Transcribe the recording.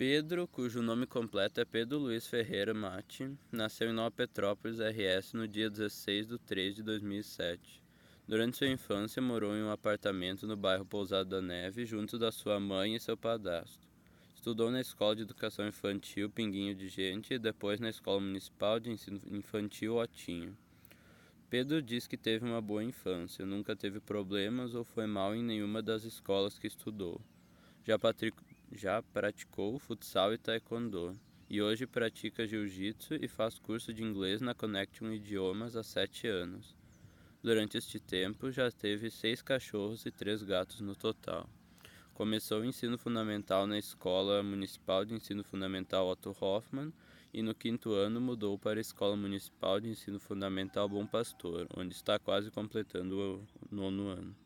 Pedro, cujo nome completo é Pedro Luiz Ferreira Mate, nasceu em Nova Petrópolis, RS, no dia 16 de 3 de 2007. Durante sua infância, morou em um apartamento no bairro Pousado da Neve, junto da sua mãe e seu padrasto. Estudou na Escola de Educação Infantil Pinguinho de Gente e depois na Escola Municipal de Ensino Infantil Otinho. Pedro diz que teve uma boa infância, nunca teve problemas ou foi mal em nenhuma das escolas que estudou. Já já praticou futsal e taekwondo, e hoje pratica jiu-jitsu e faz curso de inglês na Connection Idiomas há sete anos. Durante este tempo, já teve seis cachorros e três gatos no total. Começou o ensino fundamental na Escola Municipal de Ensino Fundamental Otto Hoffmann e no quinto ano mudou para a Escola Municipal de Ensino Fundamental Bom Pastor, onde está quase completando o nono ano.